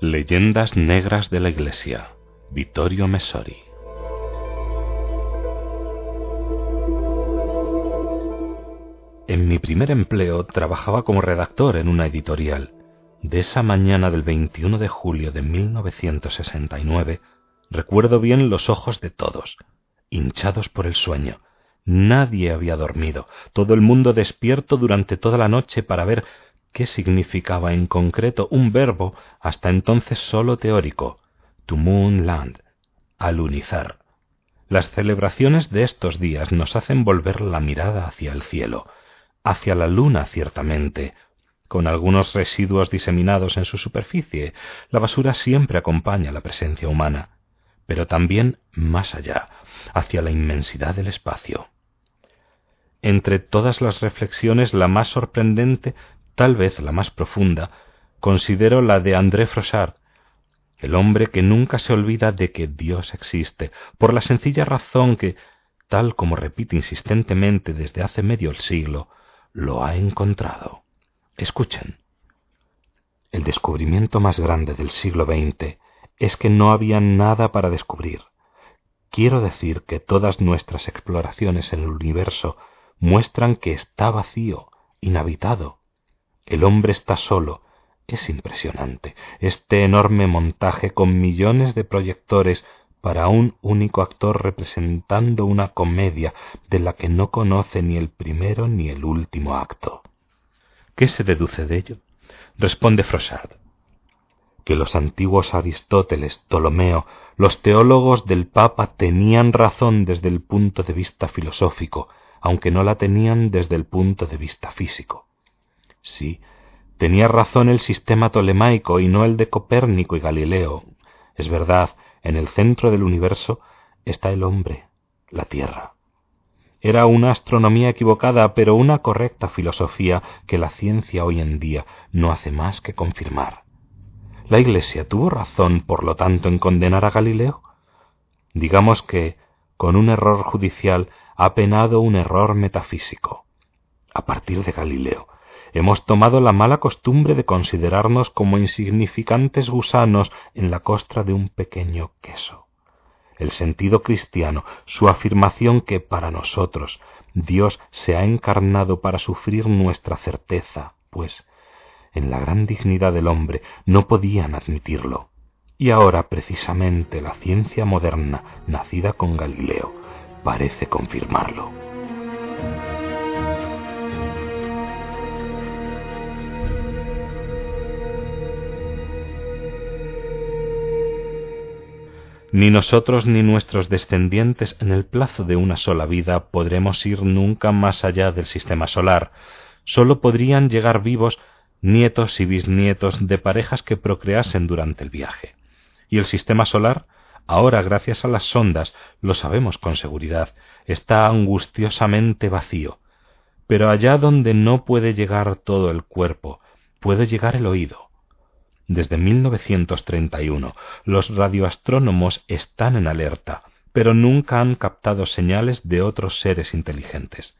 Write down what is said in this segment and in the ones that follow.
Leyendas Negras de la Iglesia, Vittorio Messori. En mi primer empleo trabajaba como redactor en una editorial. De esa mañana del 21 de julio de 1969 recuerdo bien los ojos de todos, hinchados por el sueño. Nadie había dormido, todo el mundo despierto durante toda la noche para ver qué significaba en concreto un verbo hasta entonces sólo teórico, to moon land, alunizar. Las celebraciones de estos días nos hacen volver la mirada hacia el cielo, hacia la luna ciertamente, con algunos residuos diseminados en su superficie. La basura siempre acompaña la presencia humana, pero también más allá, hacia la inmensidad del espacio. Entre todas las reflexiones, la más sorprendente tal vez la más profunda, considero la de André Frossard, el hombre que nunca se olvida de que Dios existe, por la sencilla razón que, tal como repite insistentemente desde hace medio siglo, lo ha encontrado. Escuchen. El descubrimiento más grande del siglo XX es que no había nada para descubrir. Quiero decir que todas nuestras exploraciones en el universo muestran que está vacío, inhabitado, el hombre está solo. Es impresionante. Este enorme montaje con millones de proyectores para un único actor representando una comedia de la que no conoce ni el primero ni el último acto. ¿Qué se deduce de ello? Responde Frossard. Que los antiguos Aristóteles, Ptolomeo, los teólogos del Papa tenían razón desde el punto de vista filosófico, aunque no la tenían desde el punto de vista físico. Sí, tenía razón el sistema tolemaico y no el de Copérnico y Galileo. Es verdad, en el centro del universo está el hombre, la Tierra. Era una astronomía equivocada, pero una correcta filosofía que la ciencia hoy en día no hace más que confirmar. ¿La Iglesia tuvo razón, por lo tanto, en condenar a Galileo? Digamos que, con un error judicial, ha penado un error metafísico. A partir de Galileo, hemos tomado la mala costumbre de considerarnos como insignificantes gusanos en la costra de un pequeño queso. El sentido cristiano, su afirmación que para nosotros Dios se ha encarnado para sufrir nuestra certeza, pues en la gran dignidad del hombre no podían admitirlo. Y ahora precisamente la ciencia moderna, nacida con Galileo, parece confirmarlo. Ni nosotros ni nuestros descendientes en el plazo de una sola vida podremos ir nunca más allá del sistema solar. Sólo podrían llegar vivos nietos y bisnietos de parejas que procreasen durante el viaje. Y el sistema solar, ahora gracias a las sondas, lo sabemos con seguridad, está angustiosamente vacío. Pero allá donde no puede llegar todo el cuerpo, puede llegar el oído desde 1931 los radioastrónomos están en alerta, pero nunca han captado señales de otros seres inteligentes.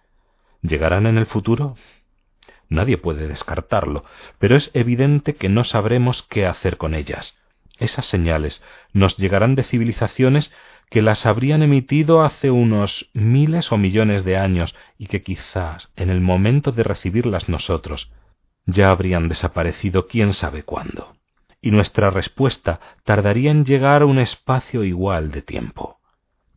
¿Llegarán en el futuro? Nadie puede descartarlo, pero es evidente que no sabremos qué hacer con ellas. Esas señales nos llegarán de civilizaciones que las habrían emitido hace unos miles o millones de años y que quizás en el momento de recibirlas nosotros ya habrían desaparecido quién sabe cuándo y nuestra respuesta tardaría en llegar a un espacio igual de tiempo.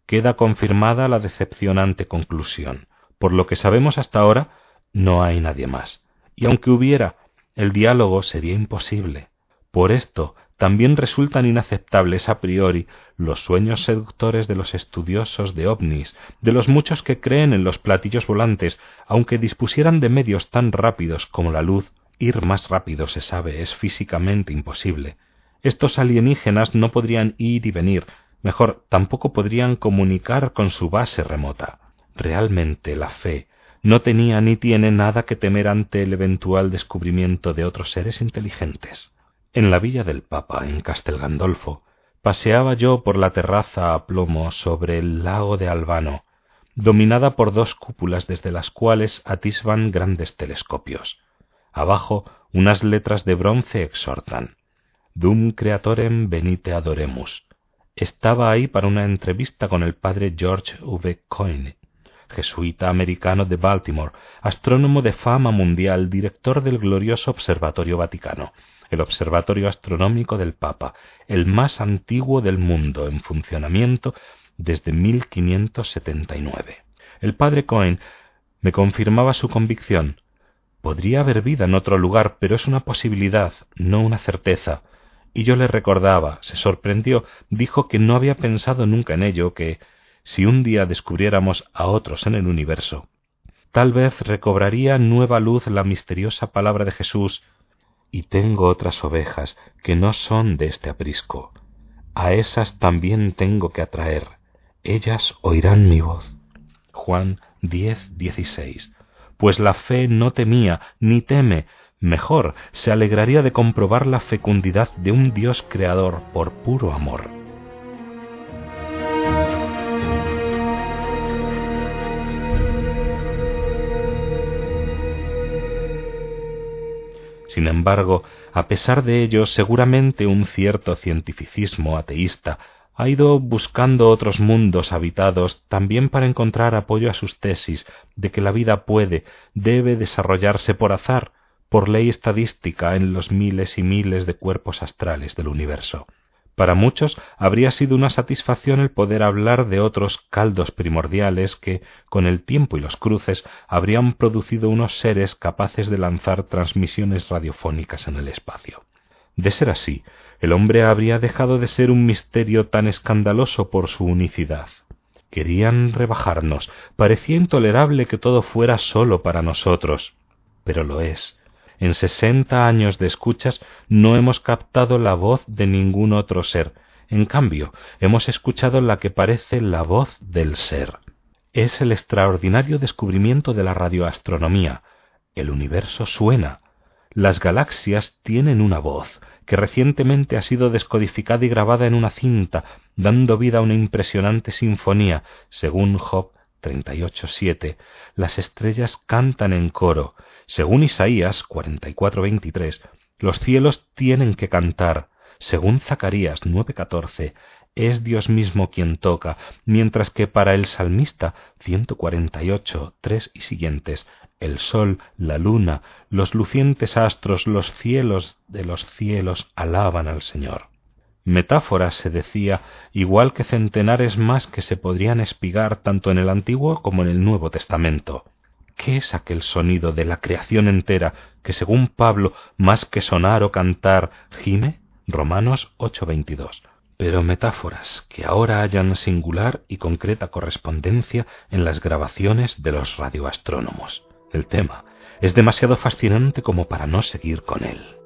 Queda confirmada la decepcionante conclusión. Por lo que sabemos hasta ahora, no hay nadie más. Y aunque hubiera, el diálogo sería imposible. Por esto, también resultan inaceptables a priori los sueños seductores de los estudiosos de ovnis, de los muchos que creen en los platillos volantes, aunque dispusieran de medios tan rápidos como la luz Ir más rápido, se sabe, es físicamente imposible. Estos alienígenas no podrían ir y venir, mejor, tampoco podrían comunicar con su base remota. Realmente la fe no tenía ni tiene nada que temer ante el eventual descubrimiento de otros seres inteligentes. En la villa del Papa, en Castel Gandolfo, paseaba yo por la terraza a plomo sobre el lago de Albano, dominada por dos cúpulas desde las cuales atisban grandes telescopios. Abajo unas letras de bronce exhortan. Dum creatorem venite adoremus. Estaba ahí para una entrevista con el padre George V. Coyne, jesuita americano de Baltimore, astrónomo de fama mundial, director del glorioso Observatorio Vaticano, el Observatorio Astronómico del Papa, el más antiguo del mundo en funcionamiento desde 1579. El padre Coyne me confirmaba su convicción. Podría haber vida en otro lugar, pero es una posibilidad, no una certeza y yo le recordaba, se sorprendió, dijo que no había pensado nunca en ello, que si un día descubriéramos a otros en el universo, tal vez recobraría nueva luz la misteriosa palabra de Jesús, y tengo otras ovejas que no son de este aprisco. A esas también tengo que atraer. Ellas oirán mi voz. Juan 10, 16. Pues la fe no temía, ni teme, Mejor, se alegraría de comprobar la fecundidad de un Dios creador por puro amor. Sin embargo, a pesar de ello, seguramente un cierto cientificismo ateísta ha ido buscando otros mundos habitados también para encontrar apoyo a sus tesis de que la vida puede, debe desarrollarse por azar, por ley estadística en los miles y miles de cuerpos astrales del universo. Para muchos habría sido una satisfacción el poder hablar de otros caldos primordiales que, con el tiempo y los cruces, habrían producido unos seres capaces de lanzar transmisiones radiofónicas en el espacio. De ser así, el hombre habría dejado de ser un misterio tan escandaloso por su unicidad. Querían rebajarnos, parecía intolerable que todo fuera sólo para nosotros, pero lo es, en sesenta años de escuchas no hemos captado la voz de ningún otro ser. En cambio, hemos escuchado la que parece la voz del ser. Es el extraordinario descubrimiento de la radioastronomía. El universo suena. Las galaxias tienen una voz, que recientemente ha sido descodificada y grabada en una cinta, dando vida a una impresionante sinfonía, según Job 38.7. Las estrellas cantan en coro, según Isaías 44:23, los cielos tienen que cantar. Según Zacarías 9:14, es Dios mismo quien toca, mientras que para el salmista 148, 3 y siguientes, el sol, la luna, los lucientes astros, los cielos de los cielos alaban al Señor. Metáforas se decía, igual que centenares más que se podrían espigar tanto en el Antiguo como en el Nuevo Testamento. ¿Qué es aquel sonido de la creación entera que, según Pablo, más que sonar o cantar, gime? Romanos 8:22. Pero metáforas que ahora hallan singular y concreta correspondencia en las grabaciones de los radioastrónomos. El tema es demasiado fascinante como para no seguir con él.